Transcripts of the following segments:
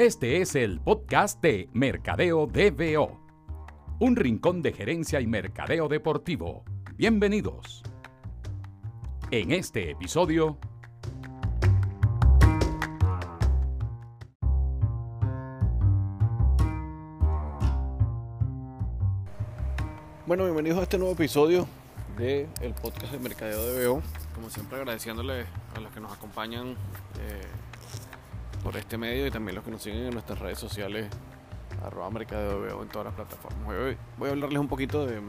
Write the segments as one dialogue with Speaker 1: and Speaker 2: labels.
Speaker 1: Este es el podcast de Mercadeo DBO, un rincón de gerencia y mercadeo deportivo. Bienvenidos. En este episodio...
Speaker 2: Bueno, bienvenidos a este nuevo episodio del el podcast de Mercadeo DBO. Como siempre agradeciéndole a los que nos acompañan eh, por este medio y también los que nos siguen en nuestras redes sociales, arroba mercadeo en todas las plataformas. Hoy voy a hablarles un poquito de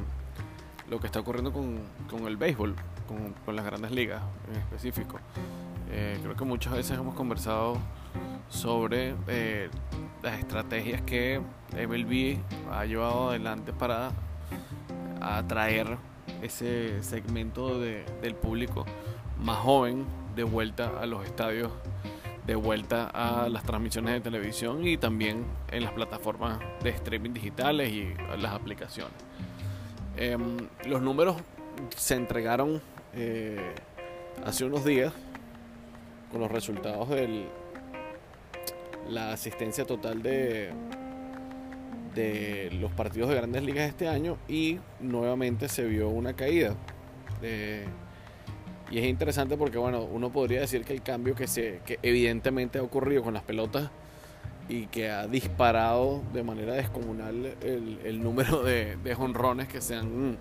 Speaker 2: lo que está ocurriendo con, con el béisbol, con, las grandes ligas en específico. Eh, creo que muchas veces hemos conversado sobre eh, las estrategias que MLB ha llevado adelante para atraer ese segmento de, del público más joven de vuelta a los estadios, de vuelta a las transmisiones de televisión y también en las plataformas de streaming digitales y las aplicaciones. Eh, los números se entregaron eh, hace unos días con los resultados de la asistencia total de de los partidos de grandes ligas este año y nuevamente se vio una caída. Eh, y es interesante porque, bueno, uno podría decir que el cambio que, se, que evidentemente ha ocurrido con las pelotas y que ha disparado de manera descomunal el, el número de, de jonrones que se han,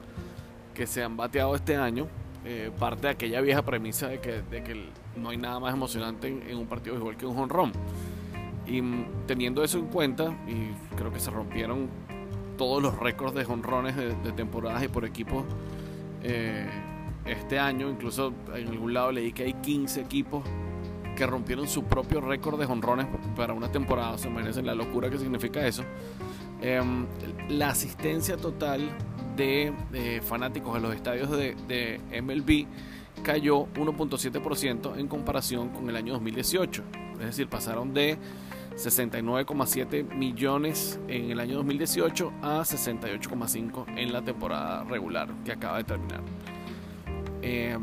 Speaker 2: que se han bateado este año, eh, parte de aquella vieja premisa de que, de que no hay nada más emocionante en, un partido igual que un jonrón. Y teniendo eso en cuenta, y creo que se rompieron todos los récords de jonrones de, de, temporadas y por equipos eh, este año, incluso en algún lado leí que hay 15 equipos que rompieron su propio récord de jonrones para una temporada, se merecen la locura que significa eso. Eh, la asistencia total de, de, fanáticos a los estadios de, de MLB cayó 1.7% en comparación con el año 2018. Es decir, pasaron de 69,7 millones en el año 2018 a 68,5 en la temporada regular que acaba de terminar. Eh,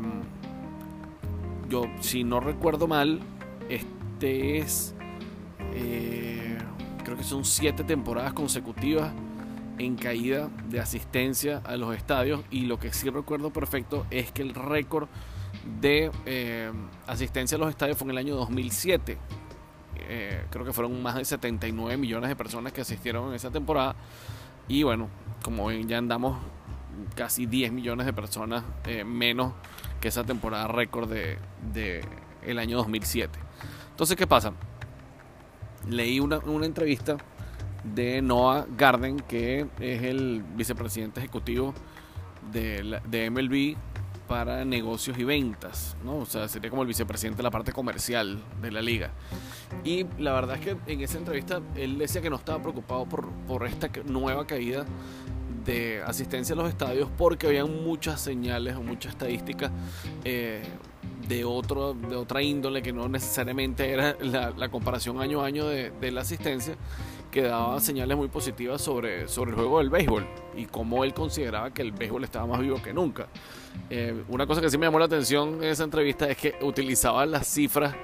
Speaker 2: yo, si no recuerdo mal, este es. Eh, creo que son 7 temporadas consecutivas en caída de asistencia a los estadios. Y lo que sí recuerdo perfecto es que el récord de eh, asistencia a los estadios fue en el año 2007 eh, creo que fueron más de 79 millones de personas que asistieron en esa temporada. Y bueno, como ven, ya andamos casi 10 millones de personas eh, menos que esa temporada récord de, de, el año 2007. Entonces, ¿qué pasa? Leí una, una entrevista de Noah Garden, que es el vicepresidente ejecutivo de, la, de MLB para negocios y ventas, ¿no? O sea, sería como el vicepresidente de la parte comercial de la liga. Y la verdad es que en esa entrevista él decía que no estaba preocupado por, por esta nueva caída de asistencia a los estadios porque habían muchas señales o muchas estadísticas eh, de, otro, de otra índole que no necesariamente era la, comparación año a año de, de, la asistencia que daba señales muy positivas sobre, sobre el juego del béisbol y cómo él consideraba que el béisbol estaba más vivo que nunca. Eh, una cosa que sí me llamó la atención en esa entrevista es que utilizaba las cifras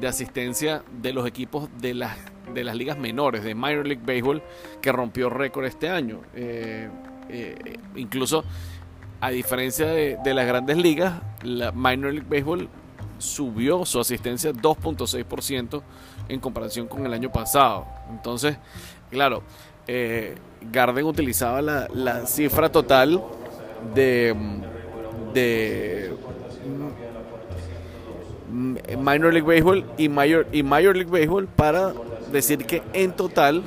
Speaker 2: de asistencia de los equipos de las, de las ligas menores, de Minor League Baseball, que rompió récord este año. Eh, eh, incluso, a diferencia de, de, las grandes ligas, la Minor League Baseball subió su asistencia 2.6% en comparación con el año pasado. Entonces, claro, eh, Garden utilizaba la, la cifra total de, de Minor League Baseball y Major, y Major League Baseball para decir que en total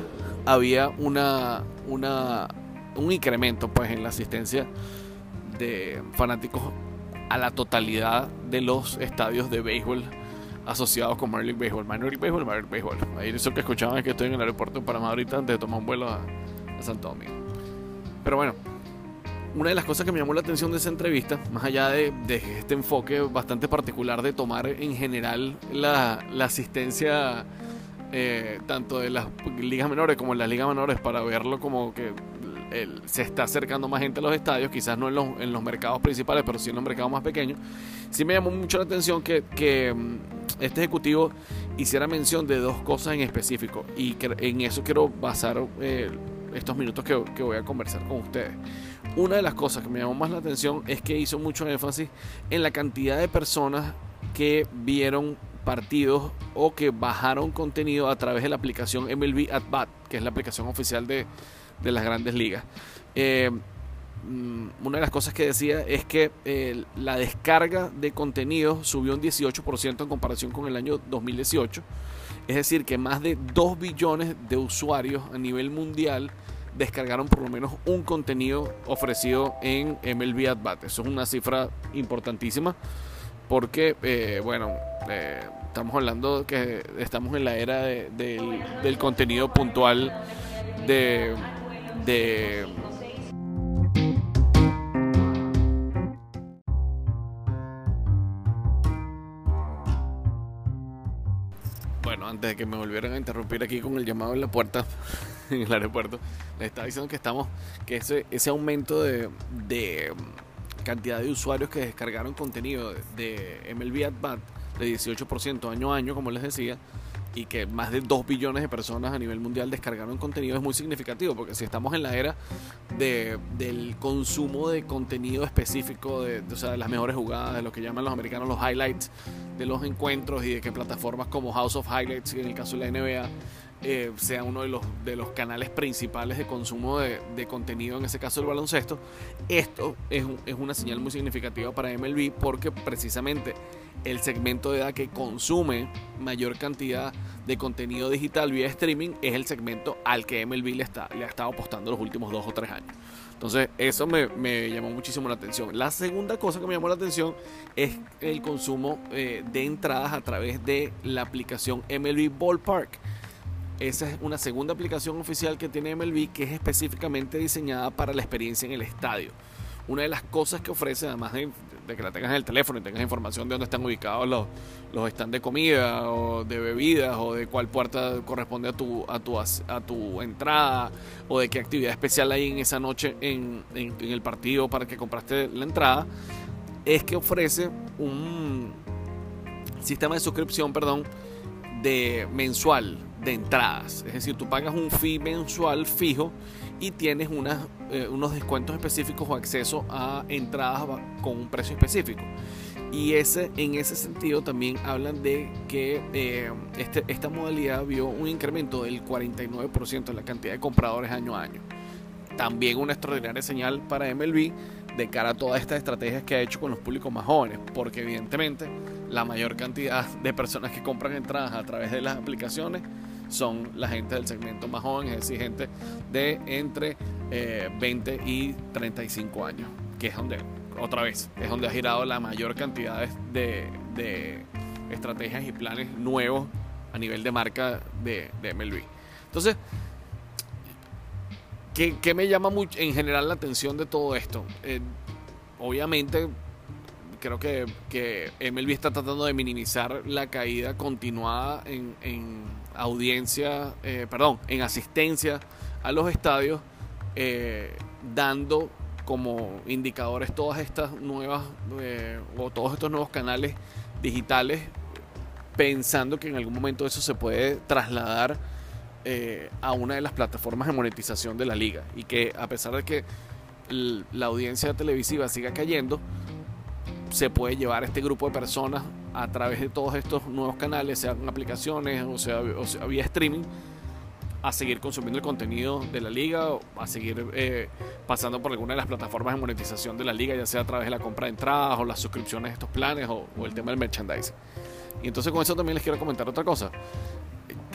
Speaker 2: había una, una un incremento pues en la asistencia de fanáticos a la totalidad de los estadios de béisbol asociados con Minor League Baseball. Minor League Baseball, Minor League Baseball. Ahí eso que escuchaban es que estoy en el aeropuerto de Panamá ahorita antes de tomar un vuelo a, a Santo Domingo. Pero bueno, una de las cosas que me llamó la atención de esa entrevista, más allá de, de este enfoque bastante particular de tomar en general la, la asistencia eh, tanto de las ligas menores como en las ligas menores para verlo como que el, se está acercando más gente a los estadios, quizás no en los, en los, mercados principales, pero sí en los mercados más pequeños. Sí me llamó mucho la atención que, que este ejecutivo hiciera mención de dos cosas en específico y que en eso quiero basar eh, estos minutos que, que, voy a conversar con ustedes. Una de las cosas que me llamó más la atención es que hizo mucho énfasis en la cantidad de personas que vieron partidos o que bajaron contenido a través de la aplicación MLB At Bat, que es la aplicación oficial de, de las grandes ligas. Eh, Mm, una de las cosas que decía es que eh, la descarga de contenido subió un 18% en comparación con el año 2018. Es decir, que más de 2 billones de usuarios a nivel mundial descargaron por lo menos un contenido ofrecido en MLB At. Eso es una cifra importantísima porque, eh, bueno, eh, estamos hablando que estamos en la era del, contenido puntual de de que me volvieran a interrumpir aquí con el llamado en la puerta, en el aeropuerto, les estaba diciendo que estamos, que ese, ese aumento de, de mm, cantidad de usuarios que descargaron contenido de MLB At de 18% año a año, como les decía, y que más de 2 billones de personas a nivel mundial descargaron contenido es muy significativo, porque si estamos en la era de, del consumo de contenido específico, de, o sea, de las mejores jugadas, de lo que llaman los americanos los highlights de los encuentros y de que plataformas como House of Highlights, en el caso de la NBA, eh, sea uno de los, de los canales principales de consumo de, contenido, en ese caso el baloncesto, esto es, es una señal muy significativa para MLB porque precisamente el segmento de edad que consume mayor cantidad de contenido digital vía streaming es el segmento al que MLB le, está, le ha estado apostando los últimos dos o tres años. Entonces, eso me, llamó muchísimo la atención. La segunda cosa que me llamó la atención es el consumo eh, de entradas a través de la aplicación MLB Ballpark. Esa es una segunda aplicación oficial que tiene MLB que es específicamente diseñada para la experiencia en el estadio. Una de las cosas que ofrece, además de, que la tengas en el teléfono y tengas información de dónde están ubicados los, los stands de comida o de bebidas o de cuál puerta corresponde a tu, a tu, a tu entrada o de qué actividad especial hay en esa noche en, en el partido para que compraste la entrada, es que ofrece un sistema de suscripción, perdón, de mensual de entradas. Es decir, tú pagas un fee mensual fijo y tienes eh, unos descuentos específicos o acceso a entradas con un precio específico. Y ese, en ese sentido también hablan de que eh, este, esta modalidad vio un incremento del 49% en la cantidad de compradores año a año. También una extraordinaria señal para MLB de cara a todas estas estrategias que ha hecho con los públicos más jóvenes, porque evidentemente la mayor cantidad de personas que compran entradas a través de las aplicaciones son la gente del segmento más joven, es decir, gente de entre 20 eh, y 35 años, que es donde, otra vez, es donde ha girado la mayor cantidad de, de estrategias y planes nuevos a nivel de marca de, de MLB. Entonces, ¿qué, me llama en general la atención de todo esto? Eh, obviamente, creo que, que, MLB está tratando de minimizar la caída continuada en audiencia, eh, perdón, en asistencia a los estadios, eh, dando como indicadores todas estas nuevas eh, o todos estos nuevos canales digitales, pensando que en algún momento eso se puede trasladar a una de las plataformas de monetización de la liga. Y que a pesar de que la audiencia televisiva siga cayendo, se puede llevar este grupo de personas a través de todos estos nuevos canales, sean aplicaciones o sea, o vía streaming, a seguir consumiendo el contenido de la liga, a seguir eh, pasando por alguna de las plataformas de monetización de la liga, ya sea a través de la compra de entradas o las suscripciones de estos planes o, el tema del merchandising. Y entonces con eso también les quiero comentar otra cosa.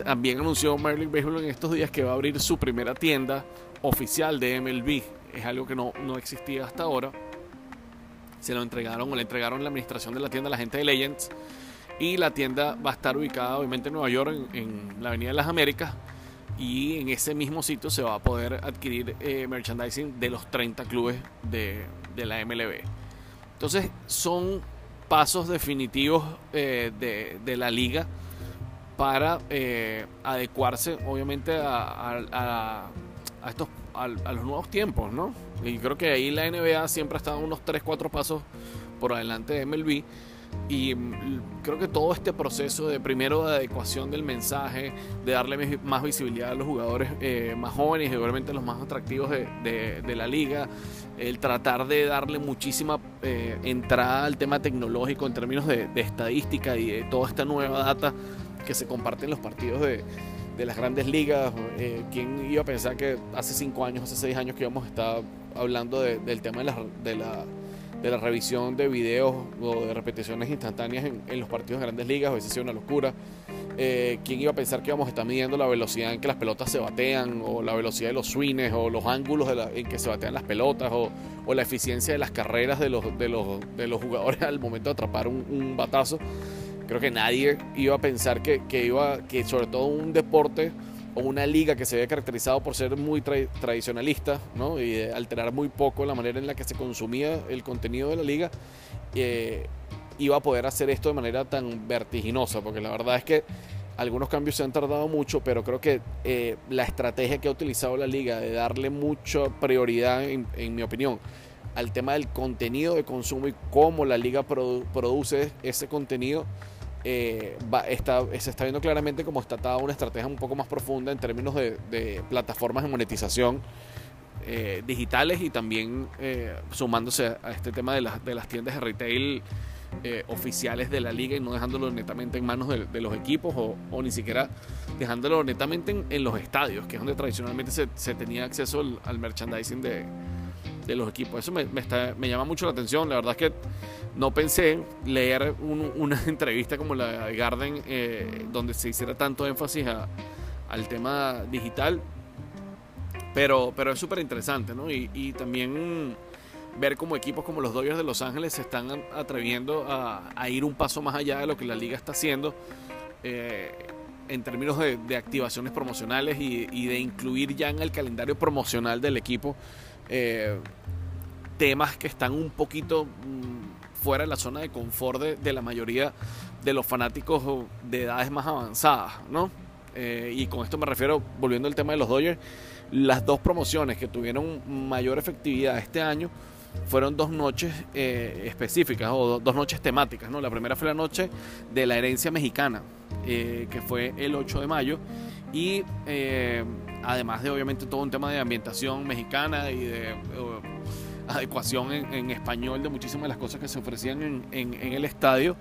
Speaker 2: También anunció Merlin Baseball en estos días que va a abrir su primera tienda oficial de MLB. Es algo que no, no existía hasta ahora se lo entregaron o le entregaron la administración de la tienda a la gente de Legends. Y la tienda va a estar ubicada obviamente en Nueva York, en, la Avenida de las Américas. Y en ese mismo sitio se va a poder adquirir eh, merchandising de los 30 clubes de, la MLB. Entonces son pasos definitivos eh, de, la liga para eh, adecuarse obviamente a, a estos a, los nuevos tiempos, ¿no? Y creo que ahí la NBA siempre ha estado unos 3, 4 pasos por adelante de MLB, y mm, creo que todo este proceso de primero de adecuación del mensaje, de darle más visibilidad a los jugadores eh, más jóvenes y obviamente los más atractivos de, de, la liga, el tratar de darle muchísima eh, entrada al tema tecnológico en términos de, estadística y de toda esta nueva data que se comparte en los partidos de, las grandes ligas. Eh, ¿Quién iba a pensar que hace cinco años, hace seis años que íbamos a estar hablando del tema de la, de la de la revisión de videos o de repeticiones instantáneas en, los partidos de grandes ligas, a veces una locura. Eh, ¿Quién iba a pensar que íbamos a estar midiendo la velocidad en que las pelotas se batean, o la velocidad de los swings, o los ángulos en que se batean las pelotas, o, la eficiencia de las carreras de los, de los, de los jugadores al momento de atrapar un, batazo? Creo que nadie iba a pensar que, que, iba, que sobre todo un deporte o una liga que se había caracterizado por ser muy tradicionalista ¿no? y alterar muy poco la manera en la que se consumía el contenido de la liga, eh, iba a poder hacer esto de manera tan vertiginosa, porque la verdad es que algunos cambios se han tardado mucho, pero creo que eh, la estrategia que ha utilizado la liga de darle mucha prioridad, en, mi opinión, al tema del contenido de consumo y cómo la liga produce ese contenido, eh, se está viendo claramente como está atada una estrategia un poco más profunda en términos de, plataformas de monetización eh, digitales y también eh, sumándose a este tema de, de, las tiendas de retail oficiales de la liga y no dejándolo netamente en manos de, los equipos o, ni siquiera dejándolo netamente en, los estadios, que es donde tradicionalmente se, tenía acceso al merchandising de, de los equipos. Eso me, me, llama mucho la atención. La verdad es que no pensé leer una entrevista como la de Garden eh, donde se hiciera tanto énfasis al tema digital. Pero, pero es súper interesante, ¿no? Y, también ver como equipos como los Dodgers de Los Ángeles se están atreviendo a, ir un paso más allá de lo que la liga está haciendo. Eh, en términos de, activaciones promocionales y, y, de incluir ya en el calendario promocional del equipo eh, temas que están un poquito mm, fuera de la zona de confort de, la mayoría de los fanáticos de edades más avanzadas, ¿no? Eh, y con esto me refiero, volviendo al tema de los Dodgers, las dos promociones que tuvieron mayor efectividad este año fueron dos noches eh, específicas o dos noches temáticas, ¿no? La primera fue la noche de la herencia mexicana, que fue el 8 de mayo, y eh, además de obviamente todo un tema de ambientación mexicana y de adecuación en, español de muchísimas de las cosas que se ofrecían en, el estadio,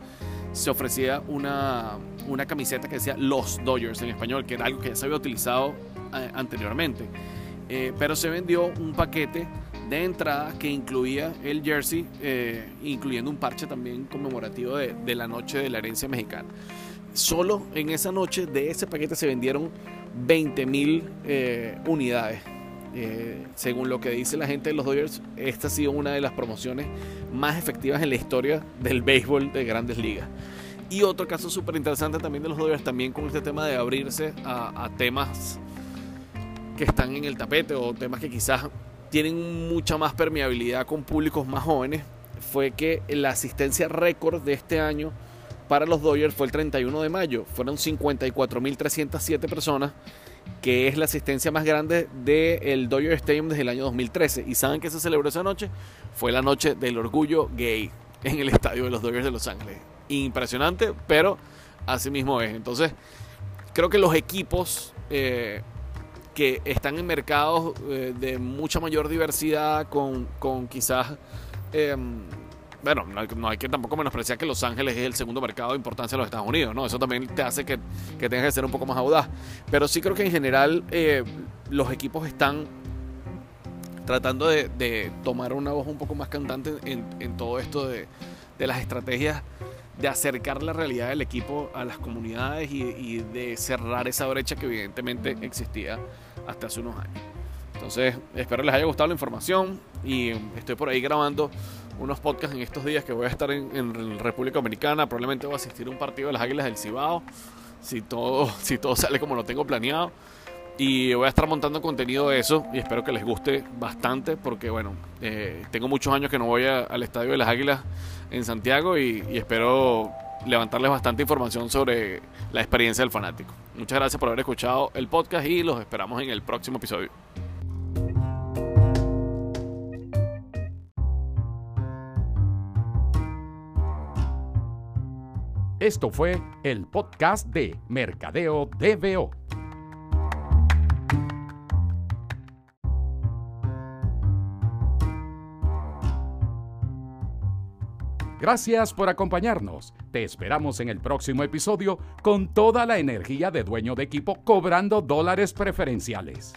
Speaker 2: se ofrecía una, una, camiseta que decía Los Dodgers en español, que era algo que ya se había utilizado eh, anteriormente. Eh, pero se vendió un paquete de entrada que incluía el jersey, incluyendo un parche también conmemorativo de la noche de la herencia mexicana solo en esa noche de ese paquete se vendieron 20 mil eh, unidades. Eh, según lo que dice la gente de los Dodgers, esta ha sido una de las promociones más efectivas en la historia del béisbol de grandes ligas. Y otro caso súper interesante también de los Dodgers, también con este tema de abrirse a, a temas que están en el tapete o temas que quizás tienen mucha más permeabilidad con públicos más jóvenes, fue que la asistencia récord de este año para los Dodgers fue el 31 de mayo. Fueron 54.307 personas, que es la asistencia más grande del Dodger Stadium desde el año 2013. ¿Y saben qué se celebró esa noche? Fue la noche del orgullo gay en el estadio de los Dodgers de Los Ángeles. Impresionante, pero así mismo es. Entonces, creo que los equipos eh, que están en mercados eh, de mucha mayor diversidad, con, con quizás... Em, bueno, no hay, que tampoco menospreciar que Los Ángeles es el segundo mercado de importancia de los Estados Unidos, ¿no? Eso también te hace que, que tengas que ser un poco más audaz. Pero sí creo que en general eh, los equipos están tratando de, tomar una voz un poco más cantante en, todo esto de, las estrategias de acercar la realidad del equipo a las comunidades y, y de cerrar esa brecha que evidentemente existía hasta hace unos años. Entonces, espero les haya gustado la información y estoy por ahí grabando unos podcasts en estos días que voy a estar en, República Dominicana. Probablemente voy a asistir a un partido de las Águilas del Cibao, si todo, si todo sale como lo tengo planeado. Y voy a estar montando contenido de eso y espero que les guste bastante porque, bueno, eh, tengo muchos años que no voy al Estadio de las Águilas en Santiago y espero levantarles bastante información sobre la experiencia del fanático. Muchas gracias por haber escuchado el podcast y los esperamos en el próximo episodio.
Speaker 1: Esto fue el podcast de Mercadeo DBO. Gracias por acompañarnos. Te esperamos en el próximo episodio con toda la energía de dueño de equipo cobrando dólares preferenciales.